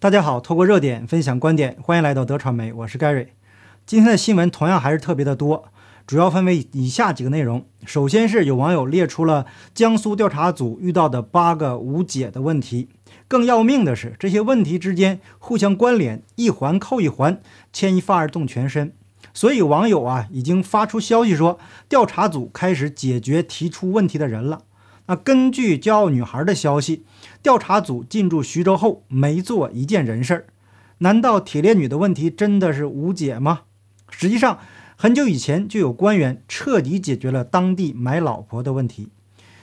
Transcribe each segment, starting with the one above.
大家好，透过热点分享观点，欢迎来到德传媒，我是 Gary。今天的新闻同样还是特别的多，主要分为以下几个内容。首先是有网友列出了江苏调查组遇到的八个无解的问题，更要命的是这些问题之间互相关联，一环扣一环，牵一发而动全身。所以网友啊已经发出消息说，调查组开始解决提出问题的人了。那根据骄傲女孩的消息，调查组进驻徐州后没做一件人事儿，难道铁链女的问题真的是无解吗？实际上，很久以前就有官员彻底解决了当地买老婆的问题。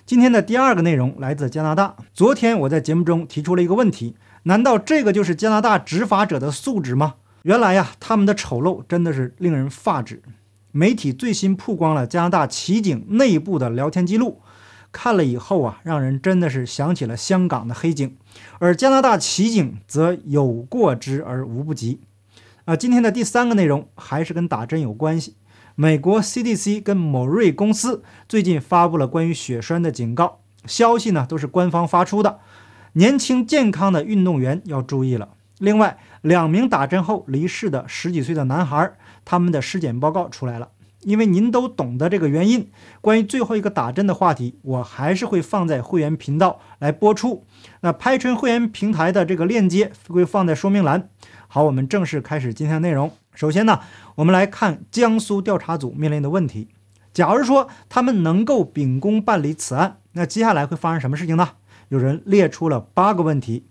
今天的第二个内容来自加拿大。昨天我在节目中提出了一个问题：难道这个就是加拿大执法者的素质吗？原来呀，他们的丑陋真的是令人发指。媒体最新曝光了加拿大骑警内部的聊天记录。看了以后啊，让人真的是想起了香港的黑警，而加拿大骑警则有过之而无不及。啊，今天的第三个内容还是跟打针有关系。美国 CDC 跟某瑞公司最近发布了关于血栓的警告，消息呢都是官方发出的。年轻健康的运动员要注意了。另外，两名打针后离世的十几岁的男孩，他们的尸检报告出来了。因为您都懂得这个原因，关于最后一个打针的话题，我还是会放在会员频道来播出。那拍春会员平台的这个链接会放在说明栏。好，我们正式开始今天的内容。首先呢，我们来看江苏调查组面临的问题。假如说他们能够秉公办理此案，那接下来会发生什么事情呢？有人列出了八个问题。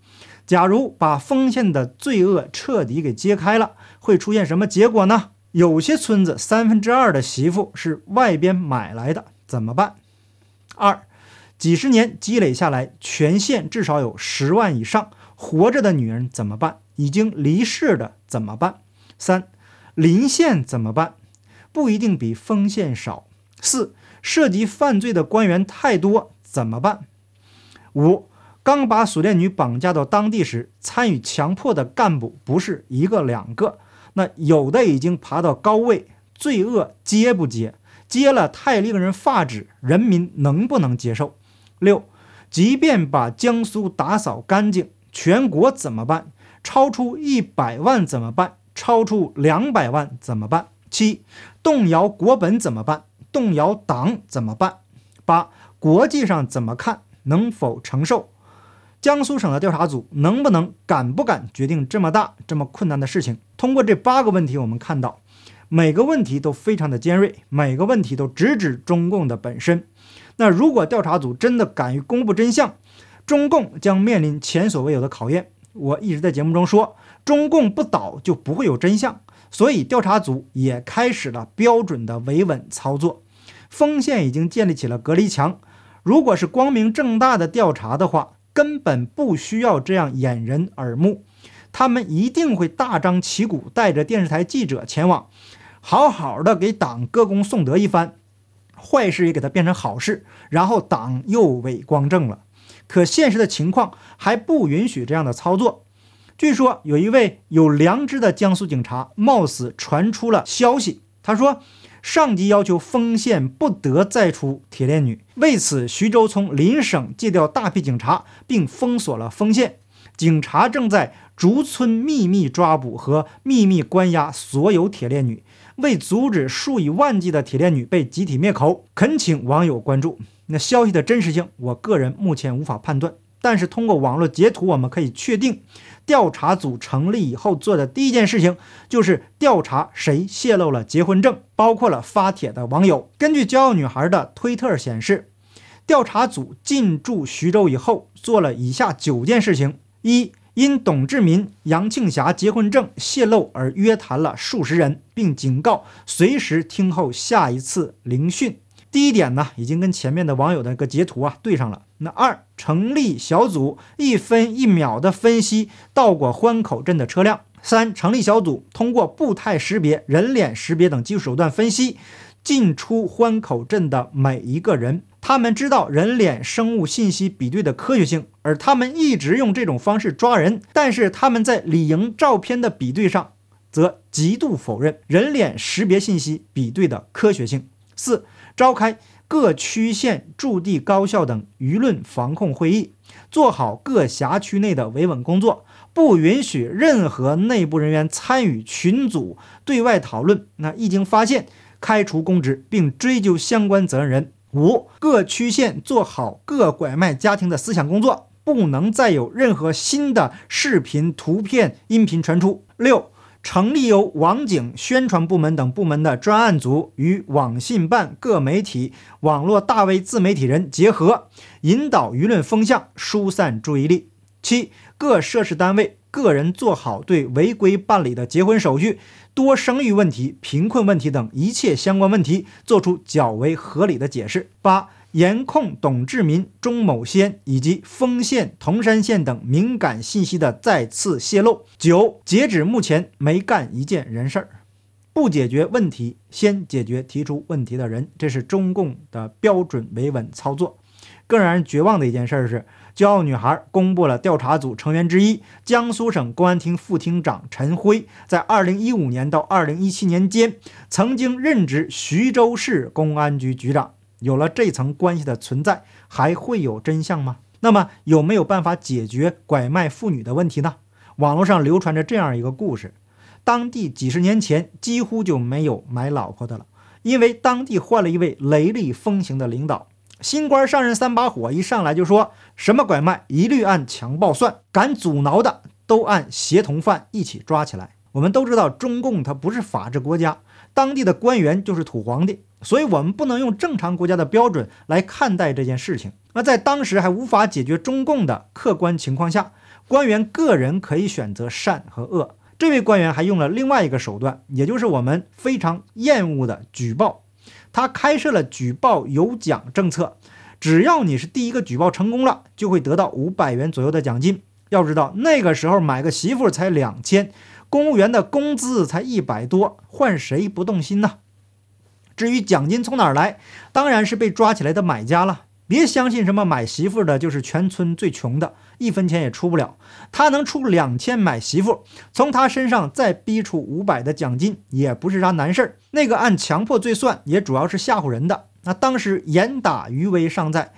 假如把丰县的罪恶彻底给揭开了，会出现什么结果呢？有些村子三分之二的媳妇是外边买来的，怎么办？二，几十年积累下来，全县至少有十万以上活着的女人怎么办？已经离世的怎么办？三，邻县怎么办？不一定比丰县少。四，涉及犯罪的官员太多，怎么办？五，刚把锁链女绑架到当地时，参与强迫的干部不是一个两个。那有的已经爬到高位，罪恶接不接？接了太令人发指，人民能不能接受？六，即便把江苏打扫干净，全国怎么办？超出一百万怎么办？超出两百万怎么办？七，动摇国本怎么办？动摇党怎么办？八，国际上怎么看？能否承受？江苏省的调查组能不能、敢不敢决定这么大、这么困难的事情？通过这八个问题，我们看到每个问题都非常的尖锐，每个问题都直指中共的本身。那如果调查组真的敢于公布真相，中共将面临前所未有的考验。我一直在节目中说，中共不倒就不会有真相，所以调查组也开始了标准的维稳操作。丰县已经建立起了隔离墙，如果是光明正大的调查的话。根本不需要这样掩人耳目，他们一定会大张旗鼓带着电视台记者前往，好好的给党歌功颂德一番，坏事也给他变成好事，然后党又伟光正了。可现实的情况还不允许这样的操作。据说有一位有良知的江苏警察，冒死传出了消息，他说。上级要求丰县不得再出铁链女，为此，徐州从邻省借调大批警察，并封锁了丰县。警察正在逐村秘密抓捕和秘密关押所有铁链女，为阻止数以万计的铁链女被集体灭口，恳请网友关注。那消息的真实性，我个人目前无法判断，但是通过网络截图，我们可以确定。调查组成立以后做的第一件事情就是调查谁泄露了结婚证，包括了发帖的网友。根据骄傲女孩的推特显示，调查组进驻徐州以后做了以下九件事情：一、因董志民、杨庆霞结婚证泄露而约谈了数十人，并警告随时听候下一次聆讯。第一点呢，已经跟前面的网友的一个截图啊对上了。那二，成立小组，一分一秒的分析到过欢口镇的车辆。三，成立小组，通过步态识别、人脸识别等技术手段分析进出欢口镇的每一个人。他们知道人脸生物信息比对的科学性，而他们一直用这种方式抓人。但是他们在李莹照片的比对上，则极度否认人脸识别信息比对的科学性。四。召开各区县驻地高校等舆论防控会议，做好各辖区内的维稳工作，不允许任何内部人员参与群组对外讨论。那一经发现，开除公职并追究相关责任人。五、各区县做好各拐卖家庭的思想工作，不能再有任何新的视频、图片、音频传出。六、成立由网警、宣传部门等部门的专案组，与网信办、各媒体、网络大 V 自媒体人结合，引导舆论风向，疏散注意力。七、各涉事单位、个人做好对违规办理的结婚手续。多生育问题、贫困问题等一切相关问题，做出较为合理的解释。八、严控董志民、钟某先以及丰县、铜山县等敏感信息的再次泄露。九、截止目前没干一件人事儿，不解决问题，先解决提出问题的人，这是中共的标准维稳操作。更让人绝望的一件事是。骄傲女孩公布了调查组成员之一，江苏省公安厅副厅长陈辉，在2015年到2017年间，曾经任职徐州市公安局局长。有了这层关系的存在，还会有真相吗？那么有没有办法解决拐卖妇女的问题呢？网络上流传着这样一个故事：当地几十年前几乎就没有买老婆的了，因为当地换了一位雷厉风行的领导。新官上任三把火，一上来就说什么拐卖一律按强暴算，敢阻挠的都按协同犯一起抓起来。我们都知道，中共它不是法治国家，当地的官员就是土皇帝，所以我们不能用正常国家的标准来看待这件事情。那在当时还无法解决中共的客观情况下，官员个人可以选择善和恶。这位官员还用了另外一个手段，也就是我们非常厌恶的举报。他开设了举报有奖政策，只要你是第一个举报成功了，就会得到五百元左右的奖金。要知道那个时候买个媳妇才两千，公务员的工资才一百多，换谁不动心呢？至于奖金从哪儿来，当然是被抓起来的买家了。别相信什么买媳妇的就是全村最穷的，一分钱也出不了。他能出两千买媳妇，从他身上再逼出五百的奖金，也不是啥难事儿。那个按强迫罪算，也主要是吓唬人的。那当时严打余威尚在，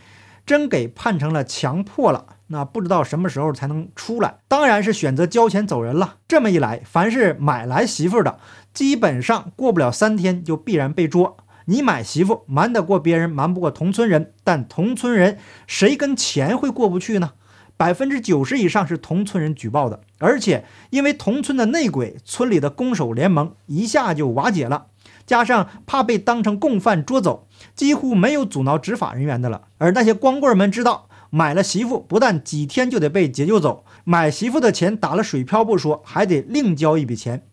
真给判成了强迫了，那不知道什么时候才能出来。当然是选择交钱走人了。这么一来，凡是买来媳妇的，基本上过不了三天就必然被捉。你买媳妇瞒得过别人，瞒不过同村人，但同村人谁跟钱会过不去呢？百分之九十以上是同村人举报的，而且因为同村的内鬼，村里的攻守联盟一下就瓦解了，加上怕被当成共犯捉走，几乎没有阻挠执法人员的了。而那些光棍们知道，买了媳妇不但几天就得被解救走，买媳妇的钱打了水漂不说，还得另交一笔钱，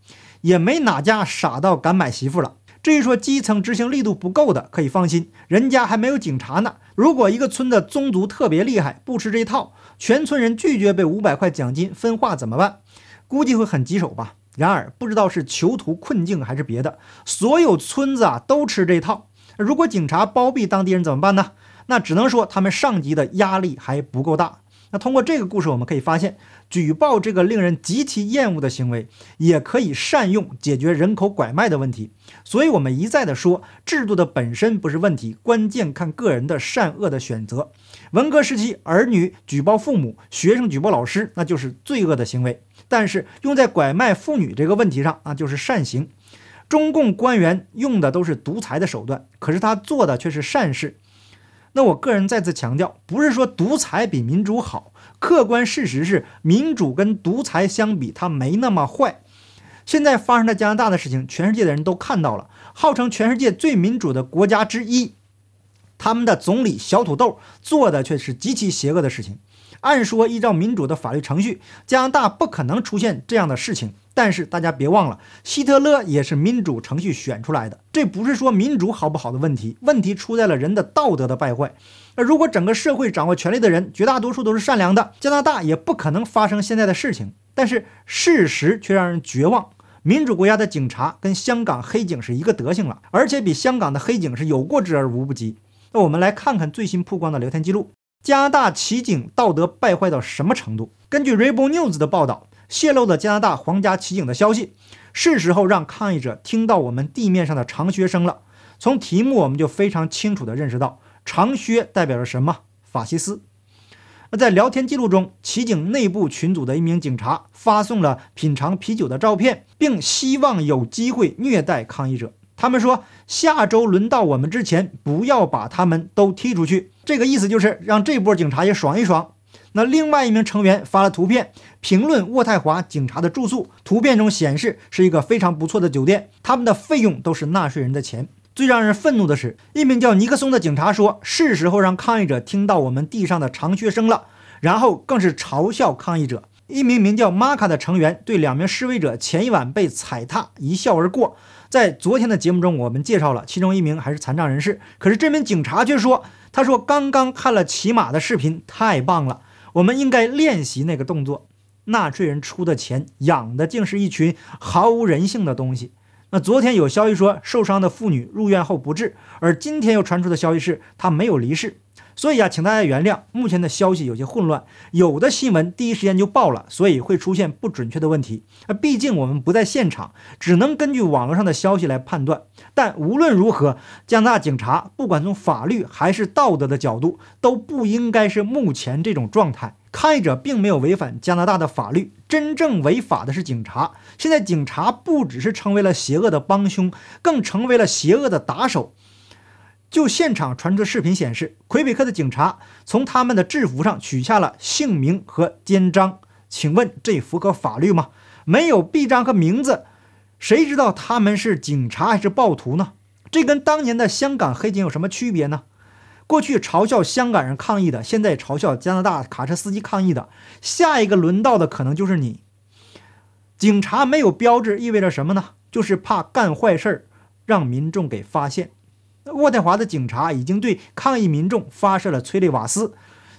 也没哪家傻到敢买媳妇了。至于说基层执行力度不够的，可以放心，人家还没有警察呢。如果一个村的宗族特别厉害，不吃这套，全村人拒绝被五百块奖金分化怎么办？估计会很棘手吧。然而不知道是囚徒困境还是别的，所有村子啊都吃这套。如果警察包庇当地人怎么办呢？那只能说他们上级的压力还不够大。那通过这个故事，我们可以发现，举报这个令人极其厌恶的行为，也可以善用解决人口拐卖的问题。所以，我们一再的说，制度的本身不是问题，关键看个人的善恶的选择。文革时期，儿女举报父母，学生举报老师，那就是罪恶的行为；但是用在拐卖妇女这个问题上，那就是善行。中共官员用的都是独裁的手段，可是他做的却是善事。那我个人再次强调，不是说独裁比民主好，客观事实是民主跟独裁相比，它没那么坏。现在发生在加拿大的事情，全世界的人都看到了，号称全世界最民主的国家之一，他们的总理小土豆做的却是极其邪恶的事情。按说依照民主的法律程序，加拿大不可能出现这样的事情。但是大家别忘了，希特勒也是民主程序选出来的。这不是说民主好不好的问题，问题出在了人的道德的败坏。那如果整个社会掌握权力的人绝大多数都是善良的，加拿大也不可能发生现在的事情。但是事实却让人绝望，民主国家的警察跟香港黑警是一个德行了，而且比香港的黑警是有过之而无不及。那我们来看看最新曝光的聊天记录：加拿大骑警道德败坏到什么程度？根据 Rebel News 的报道。泄露了加拿大皇家骑警的消息，是时候让抗议者听到我们地面上的长靴声了。从题目我们就非常清楚地认识到，长靴代表着什么？法西斯。那在聊天记录中，骑警内部群组的一名警察发送了品尝啤酒的照片，并希望有机会虐待抗议者。他们说，下周轮到我们之前，不要把他们都踢出去。这个意思就是让这波警察也爽一爽。那另外一名成员发了图片评论渥太华警察的住宿，图片中显示是一个非常不错的酒店，他们的费用都是纳税人的钱。最让人愤怒的是，一名叫尼克松的警察说：“是时候让抗议者听到我们地上的长靴声了。”然后更是嘲笑抗议者。一名名叫玛卡的成员对两名示威者前一晚被踩踏一笑而过。在昨天的节目中，我们介绍了其中一名还是残障人士，可是这名警察却说：“他说刚刚看了骑马的视频，太棒了，我们应该练习那个动作。”纳税人出的钱养的竟是一群毫无人性的东西。那昨天有消息说受伤的妇女入院后不治，而今天又传出的消息是她没有离世。所以啊，请大家原谅，目前的消息有些混乱，有的新闻第一时间就报了，所以会出现不准确的问题。那毕竟我们不在现场，只能根据网络上的消息来判断。但无论如何，加拿大警察不管从法律还是道德的角度，都不应该是目前这种状态。抗议者并没有违反加拿大的法律，真正违法的是警察。现在警察不只是成为了邪恶的帮凶，更成为了邪恶的打手。就现场传出的视频显示，魁北克的警察从他们的制服上取下了姓名和肩章。请问这符合法律吗？没有臂章和名字，谁知道他们是警察还是暴徒呢？这跟当年的香港黑警有什么区别呢？过去嘲笑香港人抗议的，现在嘲笑加拿大卡车司机抗议的，下一个轮到的可能就是你。警察没有标志意味着什么呢？就是怕干坏事儿，让民众给发现。渥太华的警察已经对抗议民众发射了催泪瓦斯，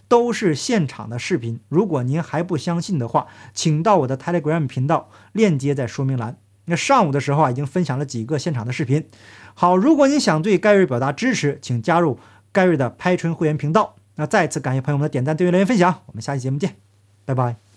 都是现场的视频。如果您还不相信的话，请到我的 Telegram 频道，链接在说明栏。那上午的时候啊，已经分享了几个现场的视频。好，如果你想对盖瑞表达支持，请加入盖瑞的拍春会员频道。那再次感谢朋友们的点赞、订阅、留言、分享。我们下期节目见，拜拜。